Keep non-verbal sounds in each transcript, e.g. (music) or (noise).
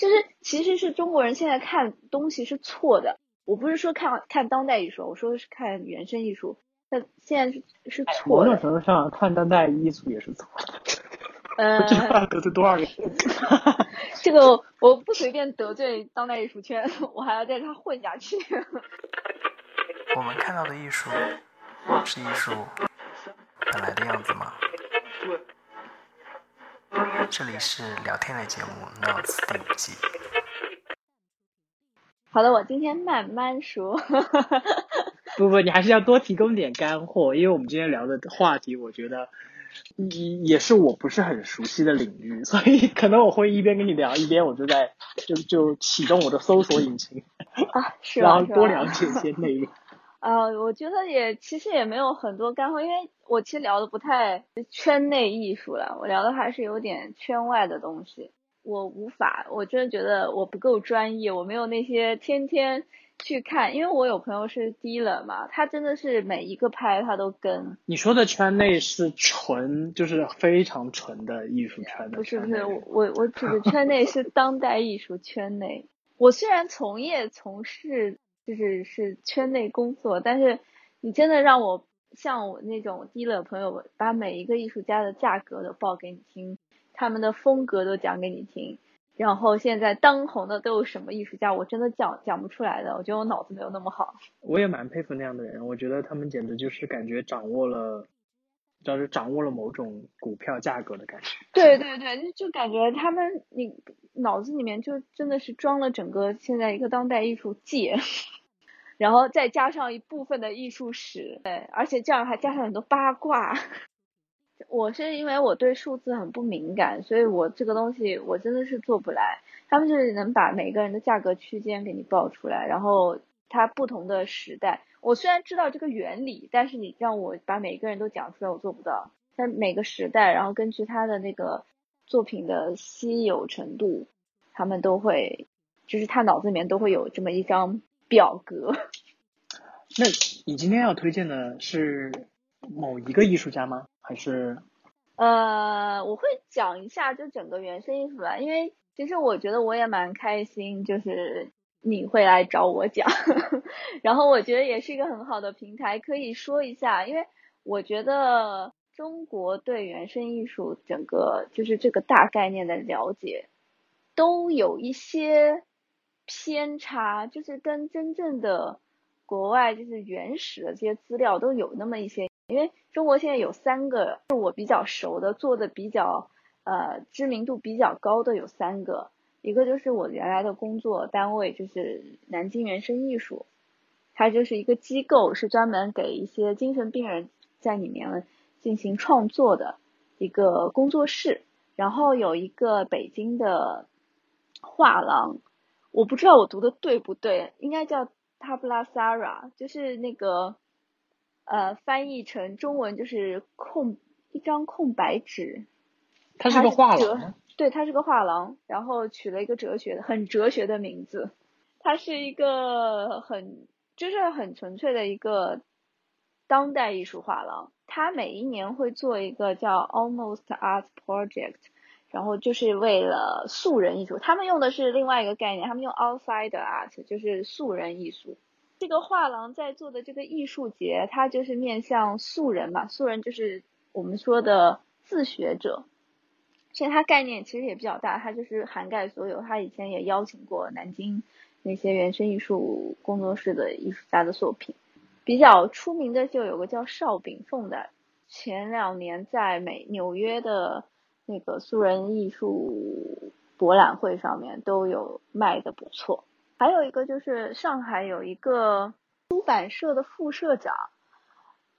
就是其实是中国人现在看东西是错的。我不是说看看当代艺术，我说的是看原生艺术。那现在是是错的。某种程度上看当代艺术也是错的。(laughs) 呃，这话得罪多少人？(laughs) 这个我不随便得罪当代艺术圈，我还要在这混下去。(laughs) 我们看到的艺术是艺术本来的样子吗？这里是聊天类节目《Notes》第五季。好的，我今天慢慢说。(laughs) 不不，你还是要多提供点干货，因为我们今天聊的话题，我觉得也也是我不是很熟悉的领域，所以可能我会一边跟你聊，一边我就在就就启动我的搜索引擎啊，(laughs) 是然后多了解一些 (laughs) 内容。呃，我觉得也其实也没有很多干货，因为我其实聊的不太圈内艺术了，我聊的还是有点圈外的东西。我无法，我真的觉得我不够专业，我没有那些天天去看，因为我有朋友是低冷嘛，他真的是每一个拍他都跟。你说的圈内是纯，就是非常纯的艺术圈的。不是不是，我我指的圈内是当代艺术圈内。我虽然从业从事就是是圈内工作，但是你真的让我像我那种低了朋友，把每一个艺术家的价格都报给你听。他们的风格都讲给你听，然后现在当红的都有什么艺术家？我真的讲讲不出来的，我觉得我脑子没有那么好。我也蛮佩服那样的人，我觉得他们简直就是感觉掌握了，就是掌握了某种股票价格的感觉。对对对，就感觉他们你脑子里面就真的是装了整个现在一个当代艺术界，(laughs) 然后再加上一部分的艺术史，对，而且这样还加上很多八卦。(laughs) 我是因为我对数字很不敏感，所以我这个东西我真的是做不来。他们就是能把每个人的价格区间给你报出来，然后它不同的时代，我虽然知道这个原理，但是你让我把每个人都讲出来，我做不到。但每个时代，然后根据他的那个作品的稀有程度，他们都会，就是他脑子里面都会有这么一张表格。(laughs) 那你今天要推荐的是某一个艺术家吗？还是，呃，我会讲一下就整个原生艺术吧，因为其实我觉得我也蛮开心，就是你会来找我讲，(laughs) 然后我觉得也是一个很好的平台，可以说一下，因为我觉得中国对原生艺术整个就是这个大概念的了解，都有一些偏差，就是跟真正的国外就是原始的这些资料都有那么一些。因为中国现在有三个是我比较熟的，做的比较呃知名度比较高的有三个，一个就是我原来的工作单位，就是南京原生艺术，它就是一个机构，是专门给一些精神病人在里面进行创作的一个工作室。然后有一个北京的画廊，我不知道我读的对不对，应该叫 Tabla Sara，就是那个。呃，翻译成中文就是空一张空白纸。它是个画廊。对，它是个画廊，然后取了一个哲学的很哲学的名字。它是一个很就是很纯粹的一个当代艺术画廊。它每一年会做一个叫 Almost Art Project，然后就是为了素人艺术。他们用的是另外一个概念，他们用 Outside Art，就是素人艺术。这个画廊在做的这个艺术节，它就是面向素人嘛，素人就是我们说的自学者。其实它概念其实也比较大，它就是涵盖所有。他以前也邀请过南京那些原生艺术工作室的艺术家的作品。比较出名的就有个叫邵炳凤的，前两年在美纽约的那个素人艺术博览会上面都有卖的不错。还有一个就是上海有一个出版社的副社长，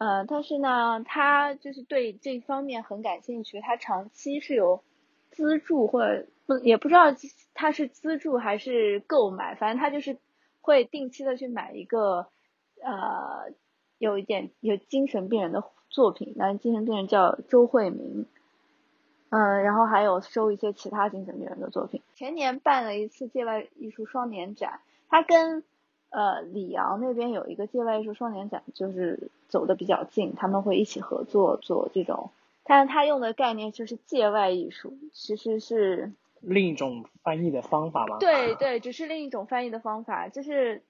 呃，但是呢，他就是对这方面很感兴趣，他长期是有资助或者不也不知道他是资助还是购买，反正他就是会定期的去买一个呃有一点有精神病人的作品，那精神病人叫周慧明。嗯，然后还有收一些其他精神病人的作品。前年办了一次界外艺术双年展，他跟呃里昂那边有一个界外艺术双年展，就是走的比较近，他们会一起合作做这种。但是他用的概念就是界外艺术，其实是另一种翻译的方法吗？对对，只是另一种翻译的方法，就是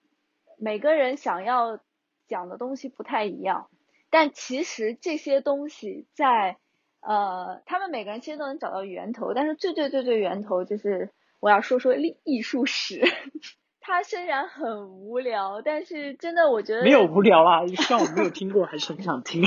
每个人想要讲的东西不太一样，但其实这些东西在呃，他们每个人其实都能找到源头，但是最最最最源头就是我要说说艺艺术史。它虽然很无聊，但是真的我觉得没有无聊啊，虽然我没有听过，还是很想听。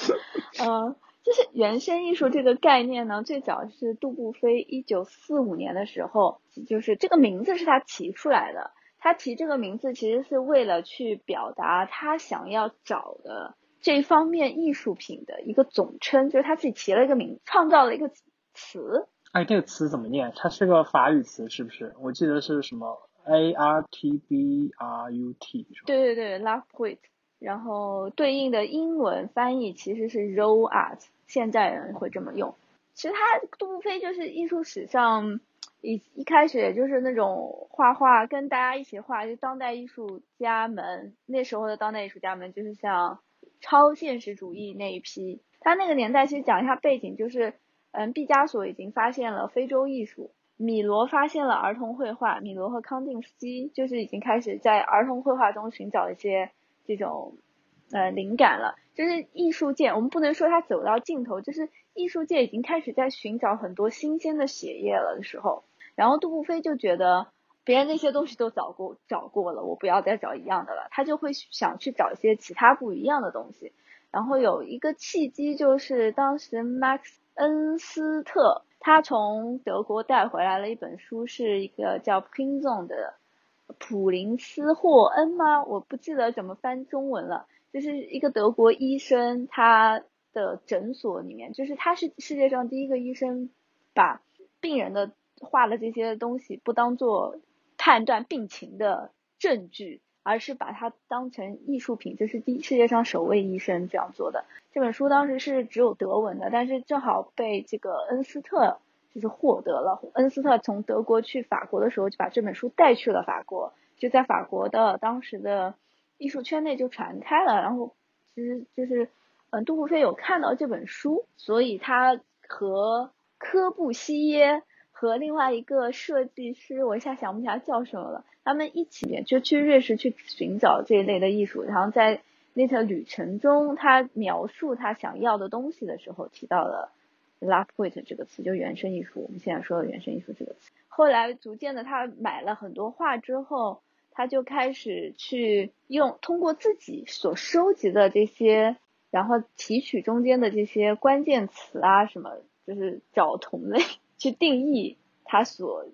(laughs) 嗯。就是原生艺术这个概念呢，最早是杜布菲一九四五年的时候，就是这个名字是他提出来的。他提这个名字其实是为了去表达他想要找的这方面艺术品的一个总称，就是他自己提了一个名，创造了一个词。哎，这个词怎么念？它是个法语词是不是？我记得是什么 A R T B R U T。对对对，Love Quit，。然后对应的英文翻译其实是 Raw Art。现在人会这么用，其实他杜布菲就是艺术史上一一开始也就是那种画画跟大家一起画，就当代艺术家们那时候的当代艺术家们就是像超现实主义那一批。他那个年代其实讲一下背景，就是嗯，毕加索已经发现了非洲艺术，米罗发现了儿童绘画，米罗和康定斯基就是已经开始在儿童绘画中寻找一些这种。呃，灵感了，就是艺术界，我们不能说它走到尽头，就是艺术界已经开始在寻找很多新鲜的血液了的时候，然后杜布菲就觉得别人那些东西都找过找过了，我不要再找一样的了，他就会想去找一些其他不一样的东西。然后有一个契机就是当时 Max 恩斯特他从德国带回来了一本书，是一个叫 Pinzon 的普林斯霍恩吗？我不记得怎么翻中文了。就是一个德国医生，他的诊所里面，就是他是世界上第一个医生，把病人的画的这些东西不当做判断病情的证据，而是把它当成艺术品，这是第世界上首位医生这样做的。这本书当时是只有德文的，但是正好被这个恩斯特就是获得了。恩斯特从德国去法国的时候，就把这本书带去了法国，就在法国的当时的。艺术圈内就传开了，然后其实就是，嗯，杜布菲有看到这本书，所以他和科布西耶和另外一个设计师，我一下想不起来叫什么了，他们一起就去瑞士去寻找这一类的艺术，然后在那条旅程中，他描述他想要的东西的时候，提到了 “love poet” 这个词，就原生艺术。我们现在说的原生艺术这个词，后来逐渐的，他买了很多画之后。他就开始去用通过自己所收集的这些，然后提取中间的这些关键词啊什么，就是找同类去定义他所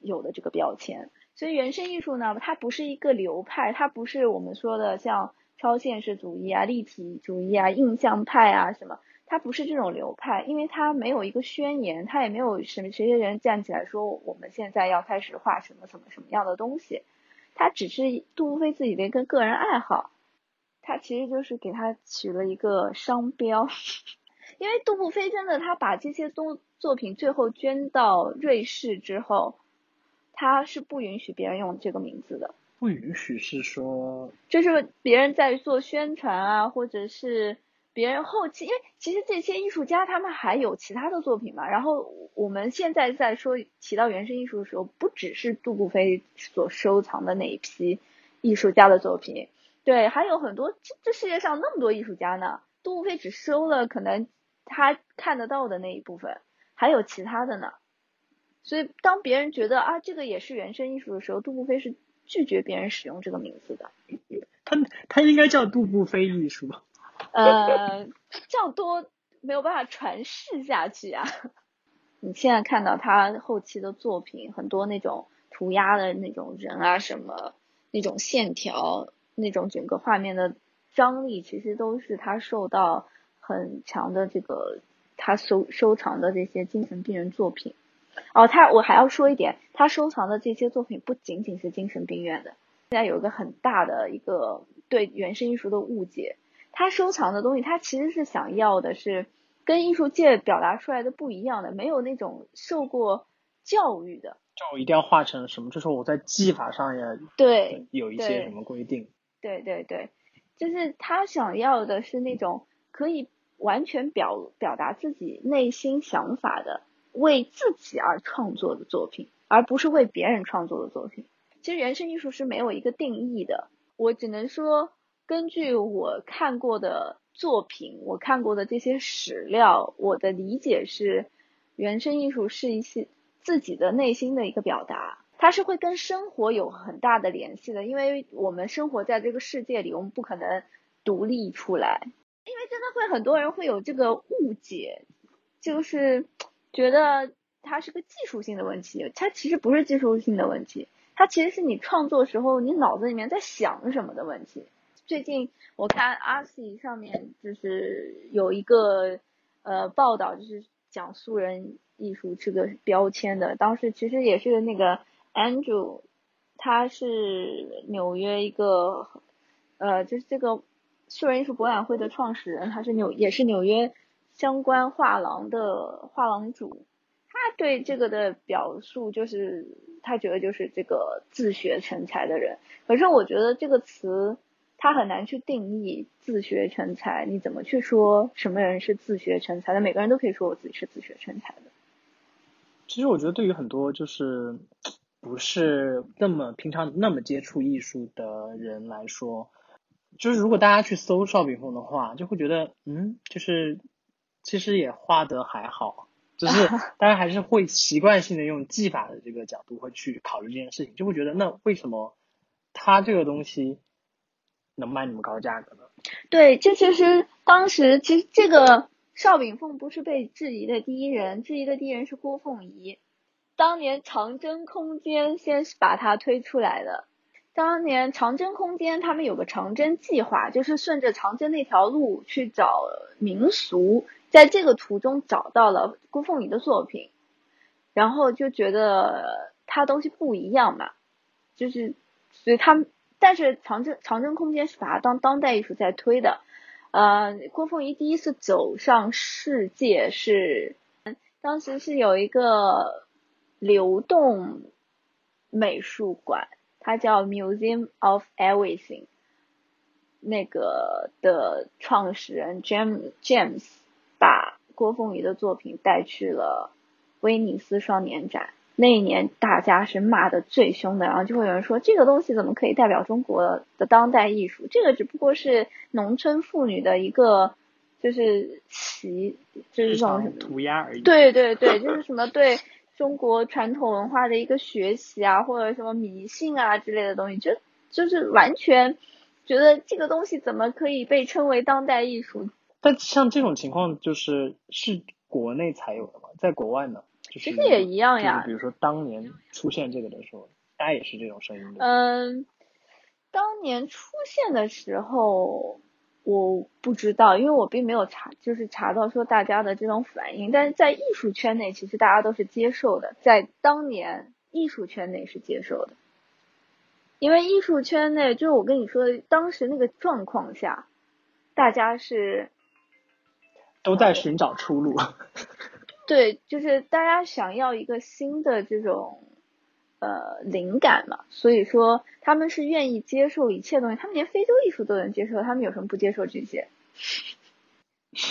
有的这个标签。所以原生艺术呢，它不是一个流派，它不是我们说的像超现实主义啊、立体主义啊、印象派啊什么，它不是这种流派，因为它没有一个宣言，它也没有什么谁谁人站起来说我们现在要开始画什么什么什么样的东西。他只是杜布菲自己的一个个人爱好，他其实就是给他取了一个商标，(laughs) 因为杜布菲真的他把这些东作品最后捐到瑞士之后，他是不允许别人用这个名字的。不允许是说，就是别人在做宣传啊，或者是。别人后期，因为其实这些艺术家他们还有其他的作品嘛。然后我们现在在说提到原生艺术的时候，不只是杜布菲所收藏的那一批艺术家的作品，对，还有很多。这这世界上那么多艺术家呢，杜布菲只收了可能他看得到的那一部分，还有其他的呢。所以当别人觉得啊这个也是原生艺术的时候，杜布菲是拒绝别人使用这个名字的。他他应该叫杜布菲艺术。(laughs) 呃，这样多没有办法传世下去啊！(laughs) 你现在看到他后期的作品，很多那种涂鸦的那种人啊，什么那种线条，那种整个画面的张力，其实都是他受到很强的这个他收收藏的这些精神病人作品。哦，他我还要说一点，他收藏的这些作品不仅仅是精神病院的。现在有一个很大的一个对原生艺术的误解。他收藏的东西，他其实是想要的是跟艺术界表达出来的不一样的，没有那种受过教育的。就一定要画成什么？就是我在技法上也对有一些什么规定。对对对，就是他想要的是那种可以完全表表达自己内心想法的。为自己而创作的作品，而不是为别人创作的作品。其实原生艺术是没有一个定义的，我只能说根据我看过的作品，我看过的这些史料，我的理解是，原生艺术是一些自己的内心的一个表达，它是会跟生活有很大的联系的，因为我们生活在这个世界里，我们不可能独立出来，因为真的会很多人会有这个误解，就是觉得它是个技术性的问题，它其实不是技术性的问题。它其实是你创作时候你脑子里面在想什么的问题。最近我看 r c 上面就是有一个呃报道，就是讲素人艺术这个标签的。当时其实也是那个 Andrew，他是纽约一个呃就是这个素人艺术博览会的创始人，他是纽也是纽约相关画廊的画廊主。他对这个的表述就是。他觉得就是这个自学成才的人，可是我觉得这个词他很难去定义自学成才。你怎么去说什么人是自学成才的？每个人都可以说我自己是自学成才的。其实我觉得对于很多就是不是那么平常那么接触艺术的人来说，就是如果大家去搜邵炳凤的话，就会觉得嗯，就是其实也画得还好。只是 (laughs) 大家还是会习惯性的用技法的这个角度会去考虑这件事情，就会觉得那为什么他这个东西能卖那么高价格呢？对，这其实当时其实这个邵炳凤不是被质疑的第一人，质疑的第一人是郭凤仪。当年长征空间先是把他推出来的，当年长征空间他们有个长征计划，就是顺着长征那条路去找民俗。在这个途中找到了郭凤仪的作品，然后就觉得他东西不一样嘛，就是所以他们但是长征长征空间是把它当当代艺术在推的，呃，郭凤仪第一次走上世界是当时是有一个流动美术馆，它叫 Museum of Everything，那个的创始人 James James。把郭凤仪的作品带去了威尼斯双年展，那一年大家是骂的最凶的，然后就会有人说这个东西怎么可以代表中国的当代艺术？这个只不过是农村妇女的一个就是旗，就是这种涂鸦而已。对对对，就是什么对中国传统文化的一个学习啊，或者什么迷信啊之类的东西，就就是完全觉得这个东西怎么可以被称为当代艺术？但像这种情况，就是是国内才有的嘛，在国外呢，其实也一样呀。就比如说当年出现这个的时候，大家也是这种声音的。嗯，当年出现的时候，我不知道，因为我并没有查，就是查到说大家的这种反应。但是在艺术圈内，其实大家都是接受的，在当年艺术圈内是接受的，因为艺术圈内就是我跟你说，当时那个状况下，大家是。都在寻找出路。(laughs) 对，就是大家想要一个新的这种呃灵感嘛，所以说他们是愿意接受一切东西，他们连非洲艺术都能接受，他们有什么不接受这些？(laughs)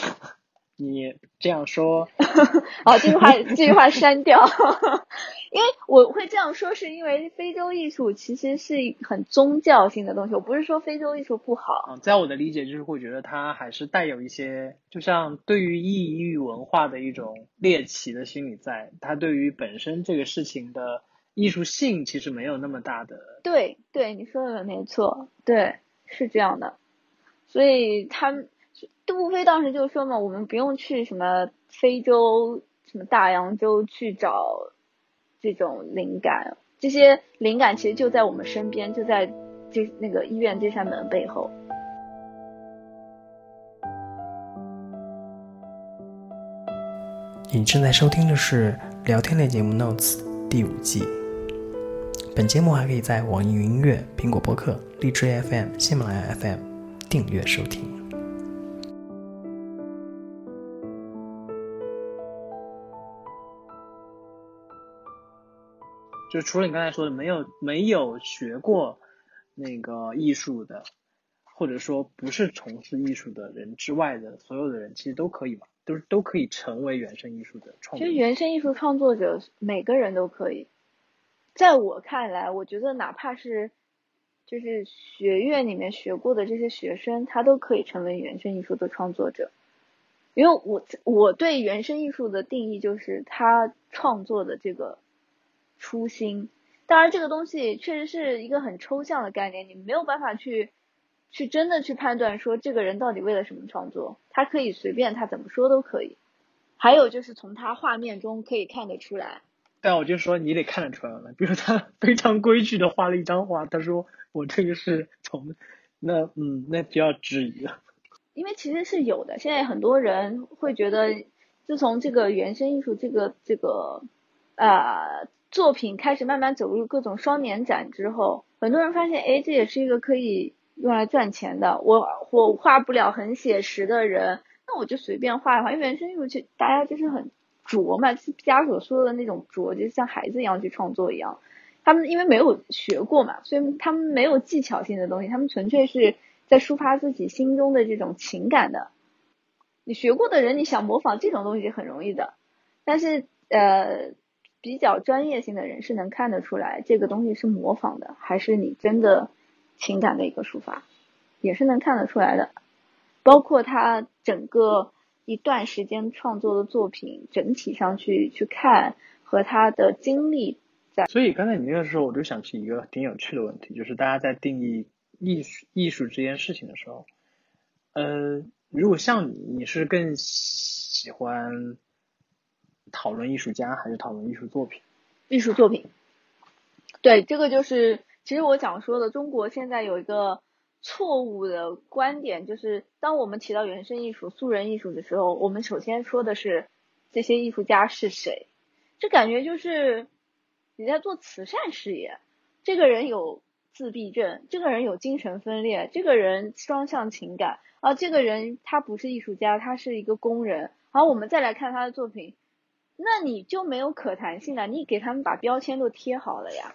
你这样说，(laughs) 好，这句话这句话删掉，(laughs) 因为我会这样说，是因为非洲艺术其实是很宗教性的东西。我不是说非洲艺术不好，在我的理解就是会觉得它还是带有一些，就像对于异域文化的一种猎奇的心理，在它对于本身这个事情的艺术性其实没有那么大的。对对，你说的没错，对，是这样的，所以他们。杜飞当时就说嘛，我们不用去什么非洲、什么大洋洲去找这种灵感，这些灵感其实就在我们身边，就在这那个医院这扇门背后。你正在收听的是聊天类节目《Notes》第五季。本节目还可以在网易云音乐、苹果播客、荔枝 FM、喜马拉雅 FM 订阅收听。就除了你刚才说的没有没有学过那个艺术的，或者说不是从事艺术的人之外的所有的人，其实都可以嘛？都是都可以成为原生艺术的创作者。其实原生艺术创作者每个人都可以，在我看来，我觉得哪怕是就是学院里面学过的这些学生，他都可以成为原生艺术的创作者。因为我我对原生艺术的定义就是他创作的这个初心。当然，这个东西确实是一个很抽象的概念，你没有办法去去真的去判断说这个人到底为了什么创作。他可以随便他怎么说都可以。还有就是从他画面中可以看得出来。但我就说你得看得出来了，比如他 (laughs) 非常规矩的画了一张画，他说我这个是从那嗯那就要质疑了。因为其实是有的，现在很多人会觉得，自从这个原生艺术这个这个呃作品开始慢慢走入各种双年展之后，很多人发现，哎，这也是一个可以用来赚钱的。我我画不了很写实的人，那我就随便画一画。因为原生艺术，其实大家就是很拙嘛，毕加索说的那种拙，就像孩子一样去创作一样。他们因为没有学过嘛，所以他们没有技巧性的东西，他们纯粹是。在抒发自己心中的这种情感的，你学过的人，你想模仿这种东西很容易的，但是呃，比较专业性的人是能看得出来这个东西是模仿的，还是你真的情感的一个抒发，也是能看得出来的。包括他整个一段时间创作的作品，整体上去去看和他的经历在。所以刚才你那个时候，我就想起一个挺有趣的问题，就是大家在定义。艺术艺术这件事情的时候，呃，如果像你，你是更喜欢讨论艺术家还是讨论艺术作品？艺术作品，对，这个就是其实我想说的，中国现在有一个错误的观点，就是当我们提到原生艺术、素人艺术的时候，我们首先说的是这些艺术家是谁，这感觉就是你在做慈善事业，这个人有。自闭症，这个人有精神分裂，这个人双向情感，啊，这个人他不是艺术家，他是一个工人。好，我们再来看他的作品，那你就没有可谈性了，你给他们把标签都贴好了呀。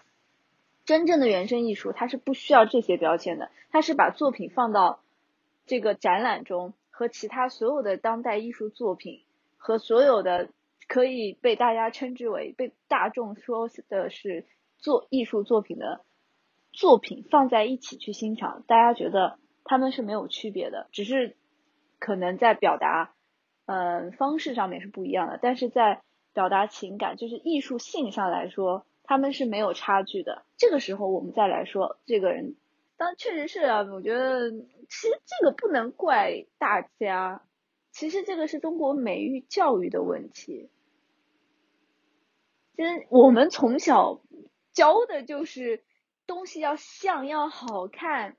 真正的原生艺术，它是不需要这些标签的，它是把作品放到这个展览中，和其他所有的当代艺术作品和所有的可以被大家称之为被大众说的是做艺术作品的。作品放在一起去欣赏，大家觉得他们是没有区别的，只是可能在表达，嗯，方式上面是不一样的，但是在表达情感，就是艺术性上来说，他们是没有差距的。这个时候我们再来说这个人，当确实是啊，我觉得其实这个不能怪大家，其实这个是中国美育教育的问题。其实我们从小教的就是。东西要像要好看，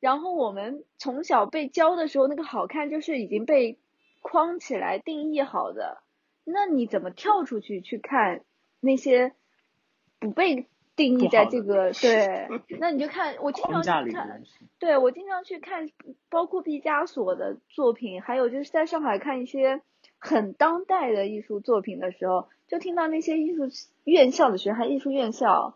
然后我们从小被教的时候，那个好看就是已经被框起来定义好的。那你怎么跳出去去看那些不被定义在这个对？(laughs) 那你就看我经常去看，对我经常去看，包括毕加索的作品，还有就是在上海看一些很当代的艺术作品的时候，就听到那些艺术院校的学生，还艺术院校。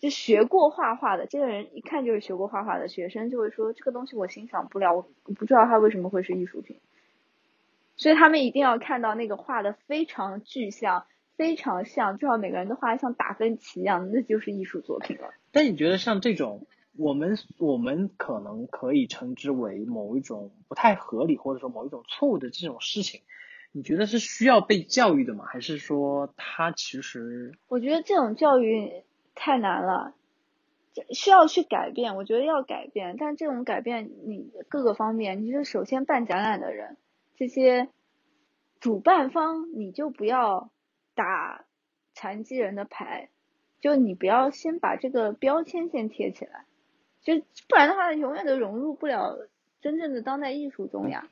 就学过画画的这个人，一看就是学过画画的学生，就会说这个东西我欣赏不了，我不知道它为什么会是艺术品。所以他们一定要看到那个画的非常具象，非常像，最好每个人都画的像达芬奇一样，那就是艺术作品了。但你觉得像这种，我们我们可能可以称之为某一种不太合理，或者说某一种错误的这种事情，你觉得是需要被教育的吗？还是说它其实？我觉得这种教育。太难了，需要去改变。我觉得要改变，但这种改变，你各个方面，你是首先办展览的人，这些主办方，你就不要打残疾人的牌，就你不要先把这个标签先贴起来，就不然的话，永远都融入不了真正的当代艺术中呀。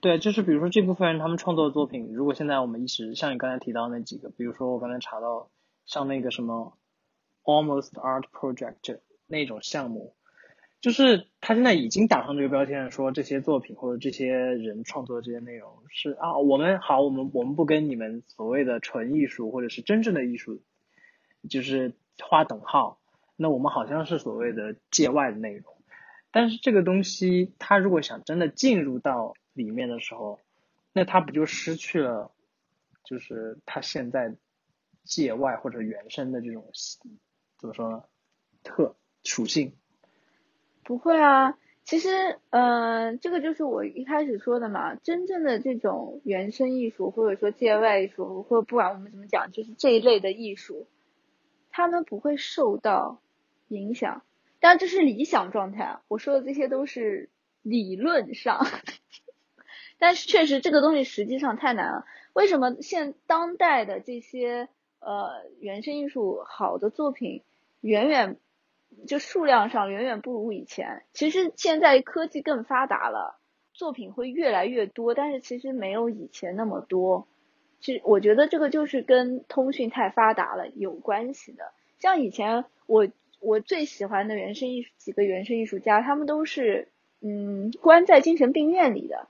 对，就是比如说这部分人他们创作的作品，如果现在我们一直像你刚才提到那几个，比如说我刚才查到像那个什么。Almost Art Project 那种项目，就是他现在已经打上这个标签，说这些作品或者这些人创作的这些内容是啊，我们好，我们我们不跟你们所谓的纯艺术或者是真正的艺术，就是划等号。那我们好像是所谓的界外的内容，但是这个东西，它如果想真的进入到里面的时候，那他不就失去了，就是他现在界外或者原生的这种怎么说呢？特属性？不会啊，其实，嗯，这个就是我一开始说的嘛，真正的这种原生艺术或者说界外艺术，或者不管我们怎么讲，就是这一类的艺术，他们不会受到影响。但这是理想状态，我说的这些都是理论上，(laughs) 但是确实这个东西实际上太难了。为什么现当代的这些呃原生艺术好的作品远远就数量上远远不如以前？其实现在科技更发达了，作品会越来越多，但是其实没有以前那么多。其实我觉得这个就是跟通讯太发达了有关系的。像以前我。我最喜欢的原生艺术几个原生艺术家，他们都是嗯关在精神病院里的。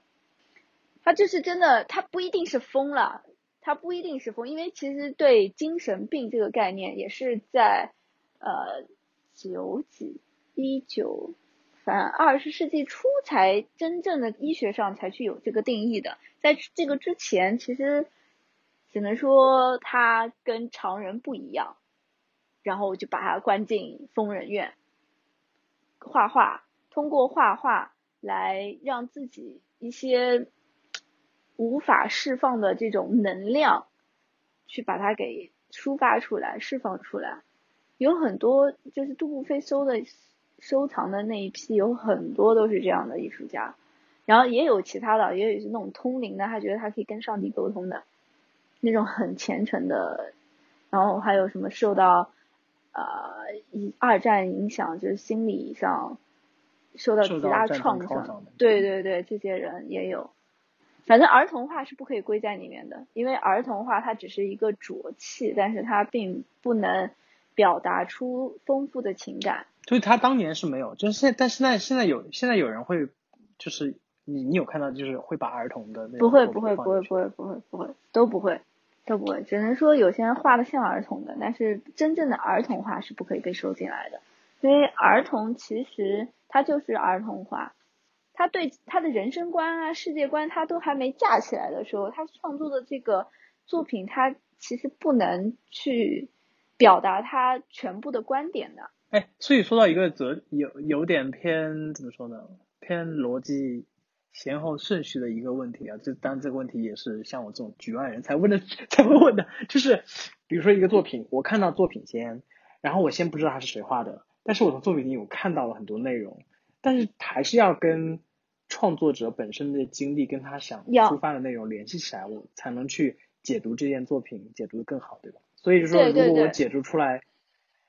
他就是真的，他不一定是疯了，他不一定是疯，因为其实对精神病这个概念也是在呃九几一九，反正二十世纪初才真正的医学上才去有这个定义的，在这个之前，其实只能说他跟常人不一样。然后我就把他关进疯人院，画画，通过画画来让自己一些无法释放的这种能量，去把它给抒发出来、释放出来。有很多就是杜布菲收的收藏的那一批，有很多都是这样的艺术家。然后也有其他的，也有是那种通灵的，他觉得他可以跟上帝沟通的，那种很虔诚的。然后还有什么受到。呃，以二战影响，就是心理上受到极大创伤。对对对，这些人也有。反正儿童画是不可以归在里面的，因为儿童画它只是一个浊气，但是它并不能表达出丰富的情感。所以他当年是没有，就是现，但现在现在有，现在有人会，就是你你有看到，就是会把儿童的那不会不会不会不会不会不会都不会。都不会，只能说有些人画的像儿童的，但是真正的儿童画是不可以被收进来的，因为儿童其实他就是儿童画，他对他的人生观啊、世界观他都还没架起来的时候，他创作的这个作品，他其实不能去表达他全部的观点的。哎，所以说到一个则有有点偏怎么说呢？偏逻辑。先后顺序的一个问题啊，就当然这个问题也是像我这种局外人才问的才会问的，就是比如说一个作品，我看到作品先，然后我先不知道他是谁画的，但是我从作品里我看到了很多内容，但是还是要跟创作者本身的经历跟他想出发的内容联系起来，我才能去解读这件作品，解读的更好，对吧？所以就说，如果我解读出来，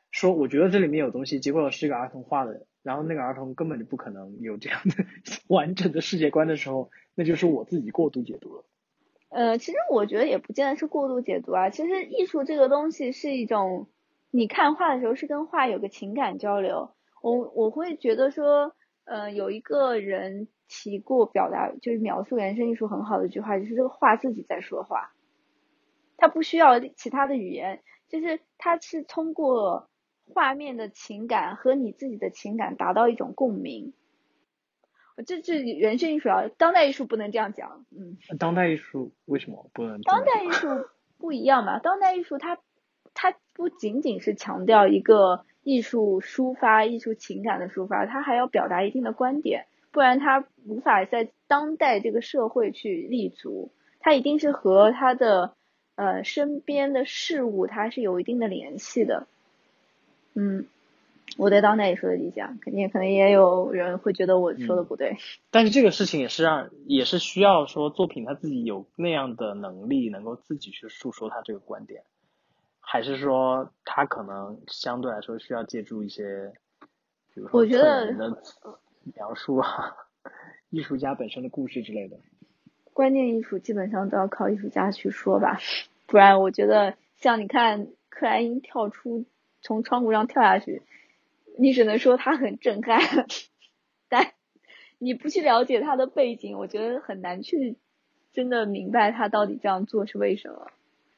说我觉得这里面有东西，结果是一个儿童画的。然后那个儿童根本就不可能有这样的 (laughs) 完整的世界观的时候，那就是我自己过度解读了。呃，其实我觉得也不见得是过度解读啊。其实艺术这个东西是一种，你看画的时候是跟画有个情感交流。我我会觉得说，呃，有一个人提过表达，就是描述原生艺术很好的一句话，就是这个画自己在说话，它不需要其他的语言，就是它是通过。画面的情感和你自己的情感达到一种共鸣，这这人生艺术啊，当代艺术不能这样讲，嗯。当代艺术为什么不能？当代艺术不一样嘛，当代艺术它它不仅仅是强调一个艺术抒发、艺术情感的抒发，它还要表达一定的观点，不然它无法在当代这个社会去立足，它一定是和它的呃身边的事物它是有一定的联系的。嗯，我对当代艺术的理解，肯定可能也有人会觉得我说的不对。(laughs) 但是这个事情也是让，也是需要说作品他自己有那样的能力，能够自己去诉说他这个观点，还是说他可能相对来说需要借助一些，比如说得人的描述啊，(laughs) 艺术家本身的故事之类的。关键艺术基本上都要靠艺术家去说吧，不然我觉得像你看克莱因跳出。从窗户上跳下去，你只能说他很震撼，但你不去了解他的背景，我觉得很难去真的明白他到底这样做是为什么。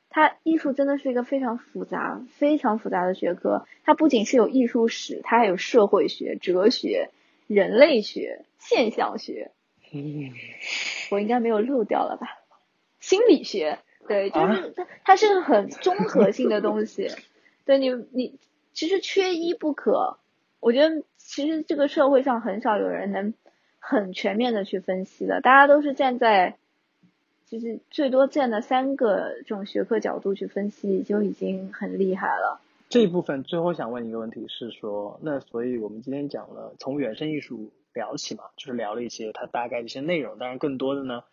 他艺术真的是一个非常复杂、非常复杂的学科，它不仅是有艺术史，它还有社会学、哲学、人类学、现象学。我应该没有漏掉了吧？心理学，对，就是它它是个很综合性的东西。对你你其实缺一不可，我觉得其实这个社会上很少有人能很全面的去分析的，大家都是站在就是最多站在三个这种学科角度去分析就已经很厉害了。这一部分最后想问一个问题是说，那所以我们今天讲了从原生艺术聊起嘛，就是聊了一些它大概的一些内容，当然更多的呢，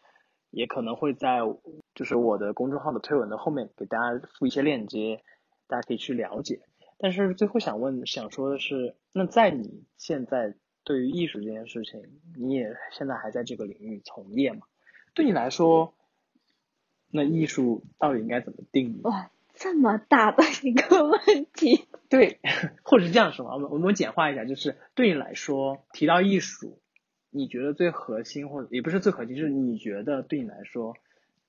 也可能会在就是我的公众号的推文的后面给大家附一些链接。大家可以去了解，但是最后想问、想说的是，那在你现在对于艺术这件事情，你也现在还在这个领域从业嘛？对你来说，那艺术到底应该怎么定义？哇，这么大的一个问题。(laughs) 对，(laughs) 或者是这样说，我们我们简化一下，就是对你来说，提到艺术，你觉得最核心，或者也不是最核心，就是你觉得对你来说。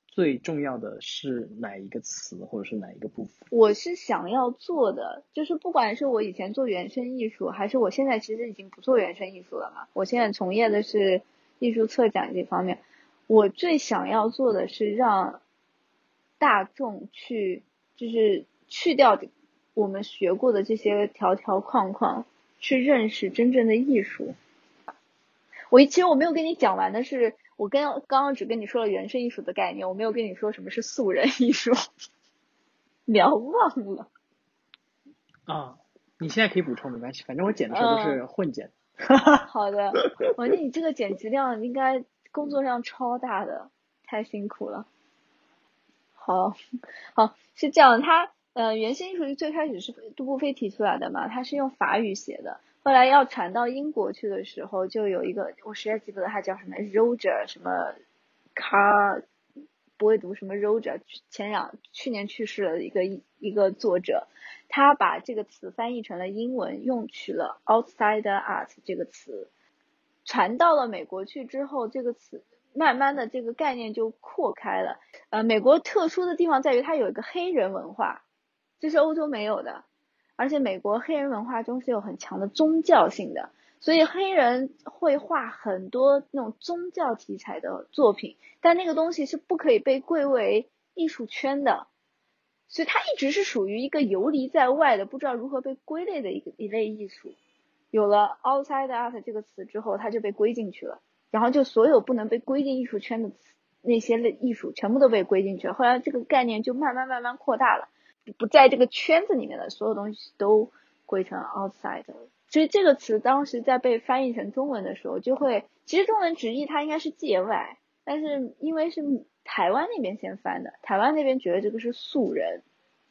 最重要的是哪一个词，或者是哪一个部分？我是想要做的，就是不管是我以前做原生艺术，还是我现在其实已经不做原生艺术了嘛。我现在从业的是艺术策展这方面，我最想要做的是让大众去，就是去掉我们学过的这些条条框框，去认识真正的艺术。我其实我没有跟你讲完的是。我跟刚刚只跟你说了原生艺术的概念，我没有跟你说什么是素人艺术，(laughs) 聊忘了。啊，你现在可以补充没关系，反正我剪的时候都是混剪。(laughs) 好的，我觉得你这个剪辑量应该工作量超大的，太辛苦了。好，好是这样，他呃原先艺术最开始是杜布菲提出来的嘛，他是用法语写的。后来要传到英国去的时候，就有一个我实在记不得他叫什么，Roger 什么，Car 不会读什么 Roger，前两去年去世了一个一个作者，他把这个词翻译成了英文，用取了 outside art 这个词，传到了美国去之后，这个词慢慢的这个概念就扩开了。呃，美国特殊的地方在于它有一个黑人文化，这是欧洲没有的。而且美国黑人文化中是有很强的宗教性的，所以黑人会画很多那种宗教题材的作品，但那个东西是不可以被归为艺术圈的，所以它一直是属于一个游离在外的，不知道如何被归类的一个一类艺术。有了 outside art 这个词之后，它就被归进去了，然后就所有不能被归进艺术圈的那些类艺术全部都被归进去了。后来这个概念就慢慢慢慢扩大了。不在这个圈子里面的所有东西都归成 outside，所以这个词当时在被翻译成中文的时候，就会其实中文直译它应该是界外，但是因为是台湾那边先翻的，台湾那边觉得这个是素人，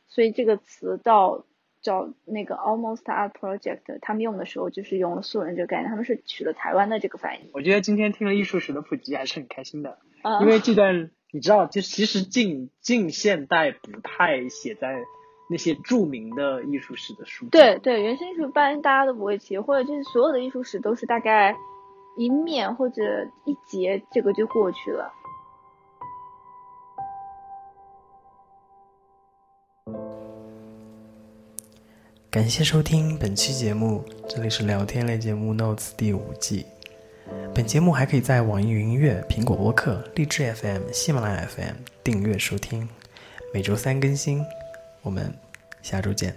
所以这个词到叫那个 almost art project，他们用的时候就是用了素人这个概念，他们是取了台湾的这个翻译。我觉得今天听了艺术史的普及还是很开心的，因为这段。你知道，就其实近近现代不太写在那些著名的艺术史的书。对对，原生艺术一般大家都不会提，或者就是所有的艺术史都是大概一面或者一节，这个就过去了。感谢收听本期节目，这里是聊天类节目《Notes》第五季。本节目还可以在网易云音乐、苹果播客、荔枝 FM、喜马拉雅 FM 订阅收听，每周三更新。我们下周见。